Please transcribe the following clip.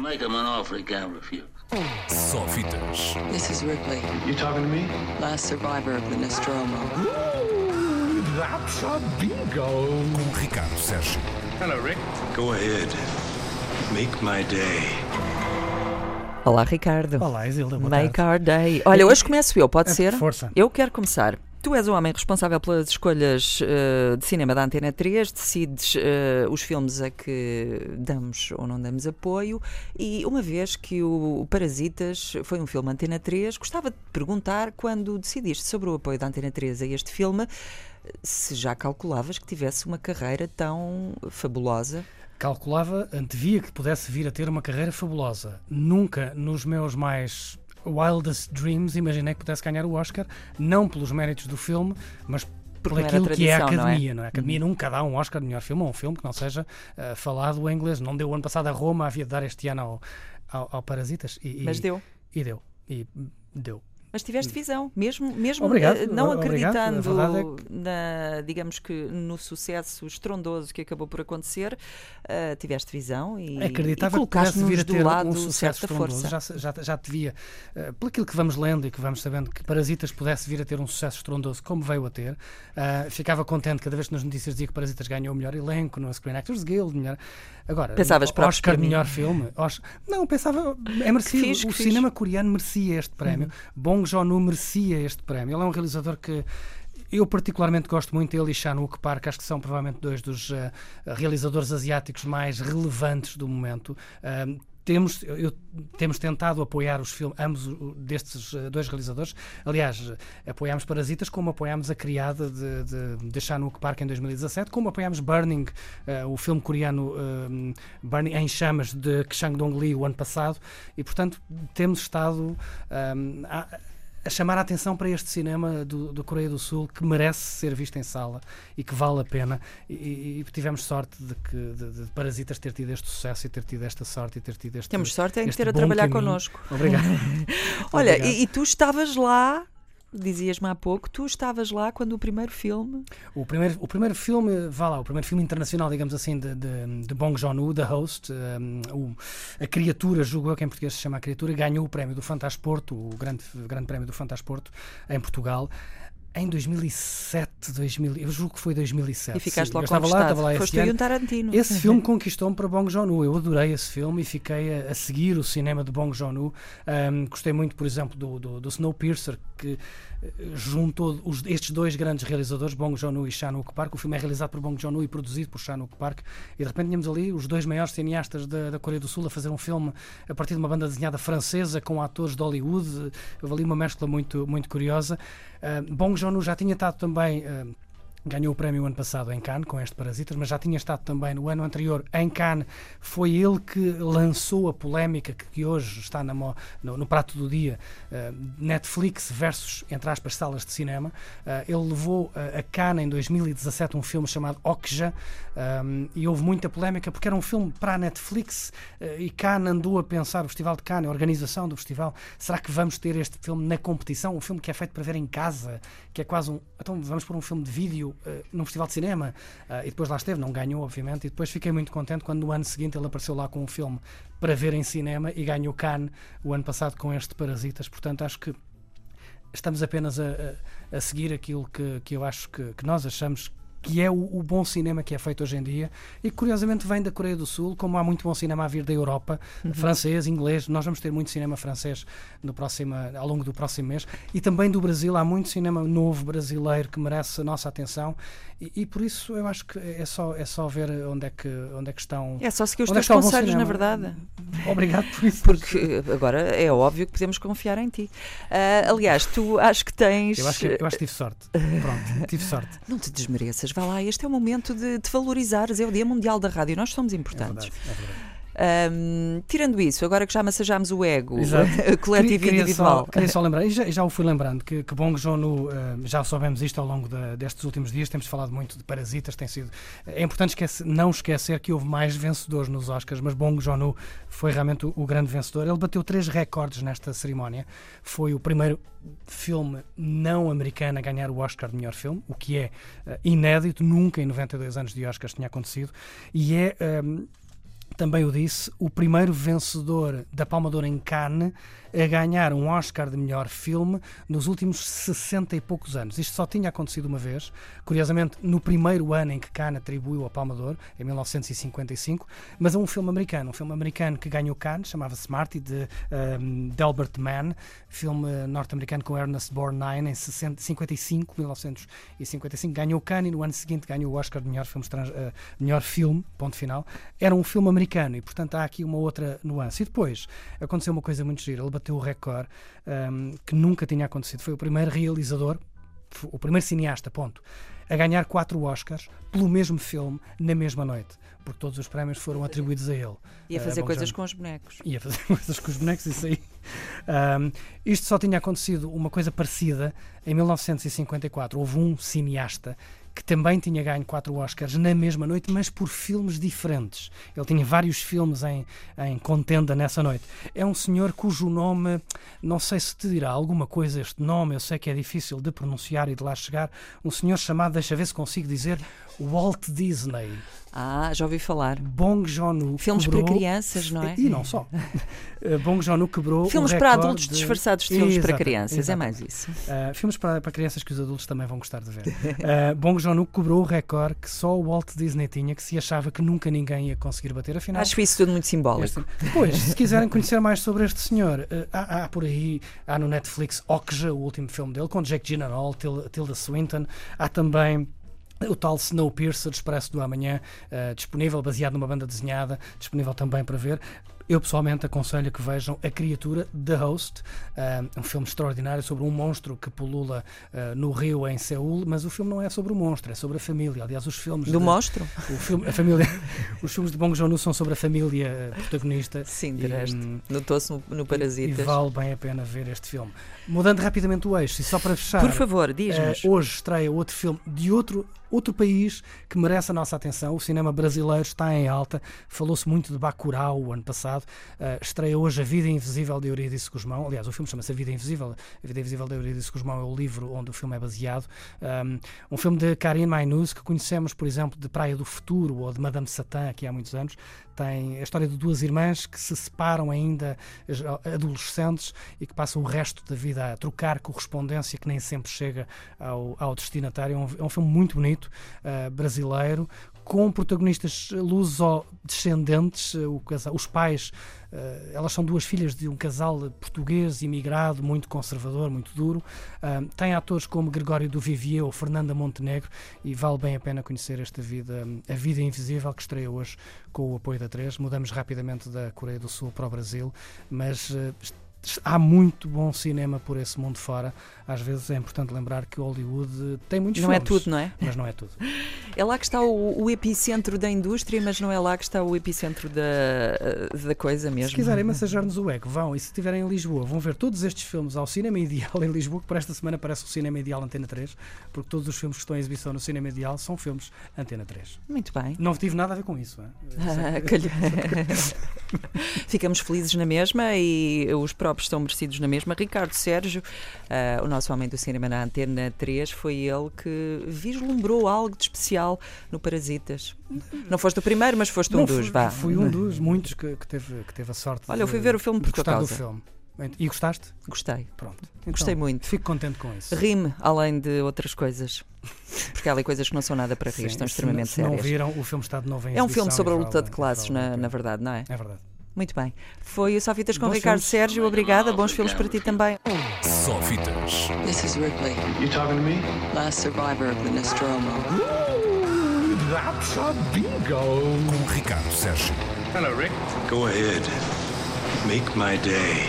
make him an offer he can't refuse. Só fitas. This is Ripley, You talking to me? last survivor of the Nostromo. That's a bingo. Com Ricardo Sérgio. Hello, Rick. Go ahead. Make my day. Olá, Ricardo. Olá, Isilda, boa Make tarde. our day. Olha, hoje começo eu, pode É, ser? força. Eu quero começar. Tu és o homem responsável pelas escolhas eh, de cinema da Antena 3, decides eh, os filmes a que damos ou não damos apoio e uma vez que o Parasitas foi um filme Antena 3, gostava de perguntar quando decidiste sobre o apoio da Antena 3 a este filme, se já calculavas que tivesse uma carreira tão fabulosa. Calculava, antevia que pudesse vir a ter uma carreira fabulosa. Nunca nos meus mais wildest dreams imaginei que pudesse ganhar o Oscar, não pelos méritos do filme, mas por aquilo que é a tradição, não é? academia. Não é? A academia nunca dá um Oscar de melhor filme ou um filme que não seja eh, falado em inglês. Não deu ano passado a Roma, havia de dar este ano ao, ao, ao Parasitas. E, e- Mas deu. E deu. E deu. Mas tiveste visão, mesmo, mesmo Obrigado, eh, não obrigado. A acreditando é na, digamos que no sucesso estrondoso que acabou por acontecer, eh, tiveste visão e, Acreditava e que pudesse colocaste-nos vir a ter lado um sucesso estrondoso. Já, já, já te via, eh, por aquilo que vamos lendo e que vamos sabendo que Parasitas pudesse vir a ter um sucesso estrondoso como veio a ter. Ah, ficava contente cada vez que nas notícias dizia que Parasitas ganhou o melhor elenco no Screen Actors Guild. Melhor... Agora, Pensavas Oscar para mim. melhor filme. Os- Não, pensava, é merecido. o que. Uhum. cinema coreano merecia este prémio. Bong Joon-ho merecia este prémio. Ele é um realizador que eu particularmente gosto muito dele e Chan-wook Park, acho que são provavelmente dois dos eh, realizadores asiáticos mais relevantes do momento. Ahm, temos, eu- temos tentado apoiar os filmes, ambos destes eh, dois realizadores. Aliás, eh, apoiámos Parasitas, como apoiámos A Criada de, de, de Chan-wook Park em 2017, como apoiámos Burning, eh, o filme coreano Burning em Chamas de Kang Dong-lee o ano passado. E, portanto, temos estado a, a chamar a atenção para este cinema do, do Coreia do Sul que merece ser visto em sala e que vale a pena. E, e- tivemos sorte de, que, de, de Parasitas ter tido este sucesso e ter tido esta sorte e ter tido este. Temos sorte em este ter a trabalhar caminho. connosco. Obrigado. Olha, Obrigado. e, e tu estavas lá, dizias-me há pouco, tu estavas lá quando o primeiro filme. O primeiro, o primeiro filme, vá lá, o primeiro filme internacional, digamos assim, de, de, de Bong Joon-ho, The Host, um, o- a criatura, julgo eu que em português se chama a criatura, ganhou o prémio do Fantasporto, o grande, grande prémio do Fantasporto, em Portugal. Em 2007, 2000, eu julgo que foi 2007. E ficaste sim. lá eu estava lá, estava lá esse Foste e ano. um Tarantino. Esse filme conquistou-me para Bong Joon-ho. Eu adorei esse filme e fiquei a, a seguir o cinema de Bong Joon-ho. Um, gostei muito, por exemplo, do, do, do Snowpiercer, que eh, juntou os- estes dois grandes realizadores, Bong Joon-ho e Chan-wook Park. O filme é realizado por Bong Joon-ho e produzido por Chan-wook Park. E de repente tínhamos ali os dois maiores cineastas da, da Coreia do Sul a fazer um filme a partir de uma banda desenhada francesa com atores de Hollywood. Houve ali uma mescla muito, muito curiosa. Bong Joon-ho já tinha estado também... uh, Ganhou o prémio ano passado em Cannes com este Parasitas, mas já tinha estado também no ano anterior em Cannes. Foi ele que lançou a polémica que, hoje está mo- no, no prato do dia, eh, Netflix versus, entre aspas, salas de cinema. Eh, ele levou eh, a Cannes em 2017 um filme chamado Okja um, e houve muita polémica porque era um filme para a Netflix e Cannes andou a pensar, o Festival de Cannes, a organização do festival, será que vamos ter este filme na competição? Um filme que é feito para ver em casa, que é quase um. Então vamos pôr um filme de vídeo eh, num festival de cinema. Ah, e depois lá esteve, não ganhou, obviamente. E depois fiquei muito contente quando no ano seguinte ele apareceu lá com um filme para ver em cinema e ganhou Cannes o ano passado com este Parasitas. Portanto, acho que estamos apenas a, a- a seguir aquilo que, que eu acho que, que nós achamos que é o, o bom cinema que é feito hoje em dia e que curiosamente vem da Coreia do Sul, como há muito bom cinema a vir da Europa, francês, inglês, nós vamos ter muito cinema francês no próximo, ao longo do próximo mês e também do Brasil, há muito cinema novo brasileiro que merece a nossa atenção e, e por isso eu acho que é só, é só ver onde é que, onde é que estão. É só seguir os é teus bom conselhos, na verdade. Obrigado por isso. Porque agora é óbvio que podemos confiar em ti. Ah, aliás, tu acho que tens. Eu acho que, eu acho que tive sorte. Pronto, tive sorte. Não te desmereças, vá lá, este é o momento de te valorizares, é o Dia Mundial da Rádio, nós somos É importantes. verdade, é verdade. Ahm, tirando isso, agora que já massajámos o ego coletivo e individual, Só, queria só lembrar, e já, já o fui lembrando, que, que Bong Joon-ho, já soubemos isto ao longo da- destes últimos dias, temos falado muito de Parasitas, tem sido... É importante esquecer- não esquecer que houve mais vencedores nos Oscars, mas Bong Joon-ho foi realmente o, o grande vencedor. Ele bateu três recordes nesta cerimónia. Foi o primeiro filme não americano a ganhar o Oscar de melhor filme, o que é eh, inédito, nunca em 92 anos de Oscars tinha acontecido, e é... ehm, também o disse, o primeiro vencedor da Palma de Ouro em Cannes a ganhar um Oscar de melhor filme nos últimos 60 e poucos anos. Isto só tinha acontecido uma vez, curiosamente no primeiro ano em que Cannes atribuiu a Palma de Ouro, em 1955, mas a um filme americano, um filme americano que ganhou Cannes, chamava-se Marty, de um, Delbert Mann, filme norte-americano com Ernest Borgnine, em 60, 55, 1955, ganhou Cannes e no ano seguinte ganhou o Oscar de melhor filme, uh, melhor filme, ponto final. Era um filme americano e, portanto, há aqui uma outra nuance. E depois aconteceu uma coisa muito gira, ele bateu o recorde um, que nunca tinha acontecido. Foi o primeiro realizador, o primeiro cineasta, ponto, a ganhar quatro Oscars pelo mesmo filme na mesma noite, porque todos os prémios foram atribuídos a ele. E a fazer uh, coisas com os bonecos. E a fazer coisas com os bonecos, isso aí. Um, isto só tinha acontecido uma coisa parecida em 1954. Houve um cineasta que também tinha ganho quatro Oscars na mesma noite, mas por filmes diferentes. Ele tinha vários filmes em, em contenda nessa noite. É um senhor cujo nome, não sei se te dirá alguma coisa este nome, eu sei que é difícil de pronunciar e de lá chegar. Um senhor chamado, deixa ver se consigo dizer, Walt Disney. Ah, já ouvi falar. Bong Joon-ho Filmes quebrou... para crianças, não é? E não só. Bong Joon-ho quebrou Filmes para adultos de... disfarçados de filmes para Exatamente, crianças, é mais isso. Uh, filmes para, para crianças que os adultos também vão gostar de ver. Uh, Bong Joon-ho quebrou o recorde que só o Walt Disney tinha, que se achava que nunca ninguém ia conseguir bater. Afinal, Acho isso tudo muito simbólico. Depois, se quiserem conhecer mais sobre este senhor, uh, há, há, por aí, há no Netflix Okja, o último filme dele, com Jake Gyllenhaal, Tilda, Tilda Swinton. Há também o tal Snowpiercer, Expresso do Amanhã, uh, disponível, baseado numa banda desenhada, disponível também para ver. Eu pessoalmente aconselho que vejam A Criatura, The Host, uh, um filme extraordinário sobre um monstro que pulula uh, no rio em Seul, mas o filme não é sobre o monstro, é sobre a família. Aliás, os filmes. Do de, monstro? O filme, a família, os filmes de Bong Joon-ho são sobre a família protagonista. Sim, de resto. Notou-se no, no Parasitas. E, e vale bem a pena ver este filme. Mudando rapidamente o eixo, e só para fechar. Por favor, diz-nos. Uh, hoje estreia outro filme de outro, outro país que merece a nossa atenção. O cinema brasileiro está em alta. Falou-se muito de Bacurau o ano passado. Uh, estreia hoje A Vida Invisível de Eurídice Guzmão. Aliás, o filme chama-se A Vida Invisível. A Vida Invisível de Eurídice Guzmão é o livro onde o filme é baseado. Um, um filme de Karine Mainuz, que conhecemos, por exemplo, de Praia do Futuro ou de Madame Satã, aqui há muitos anos. Tem a história de duas irmãs que se separam ainda adolescentes e que passam o resto da vida a trocar correspondência que nem sempre chega ao, ao destinatário. É um, é um filme muito bonito, uh, brasileiro, com protagonistas luso-descendentes, os pais, elas são duas filhas de um casal português imigrado, muito conservador, muito duro. Tem atores como Gregório do Vivier ou Fernanda Montenegro e vale bem a pena conhecer esta vida, A Vida Invisível, que estreia hoje com o apoio da 3. Mudamos rapidamente da Coreia do Sul para o Brasil, mas há muito bom cinema por esse mundo fora. Às vezes é importante lembrar que Hollywood tem muitos não filmes. Não é tudo, não é? Mas não é tudo. É lá que está o, o, epicentro da indústria, mas não é lá que está o epicentro da, da coisa mesmo. Se quiserem massajar-nos o ego, vão. E se estiverem em Lisboa, vão ver todos estes filmes ao Cinema Ideal em Lisboa, que por esta semana parece o Cinema Ideal Antena 3, porque todos os filmes que estão em exibição no Cinema Ideal são filmes Antena 3. Muito bem. Não tive nada a ver com isso. Ah, Ficamos felizes na mesma e os estão merecidos na mesma. Ricardo Sérgio, uh, o nosso homem do cinema na Antena 3, foi ele que vislumbrou algo de especial no Parasitas. Não foste o primeiro, mas foste um Não, dos, fui, vá. Fui um dos muitos que, que, teve, que teve a sorte Olha, de, eu fui ver o filme por tua do causa. filme. E gostaste? Gostei. Pronto. Gostei Então, muito. Fico contente com isso. Rime, além de outras coisas. Porque há ali coisas que não são nada para rir, Sim, estão se extremamente não, se não sérias. viram, o filme está de novo em É um filme sobre a luta de e classes, na, na verdade, não é? É verdade. Muito bem. Foi o Só Fitas com Bons Ricardo filmes. Sérgio. Obrigada. Bons filmes para ti também. Só fitas. This is Ripley, You talking to me? last survivor of the Nostromo. Ooh, that's a bingo. Com Ricardo Sérgio. Hello, Rick. Go ahead. Make my day.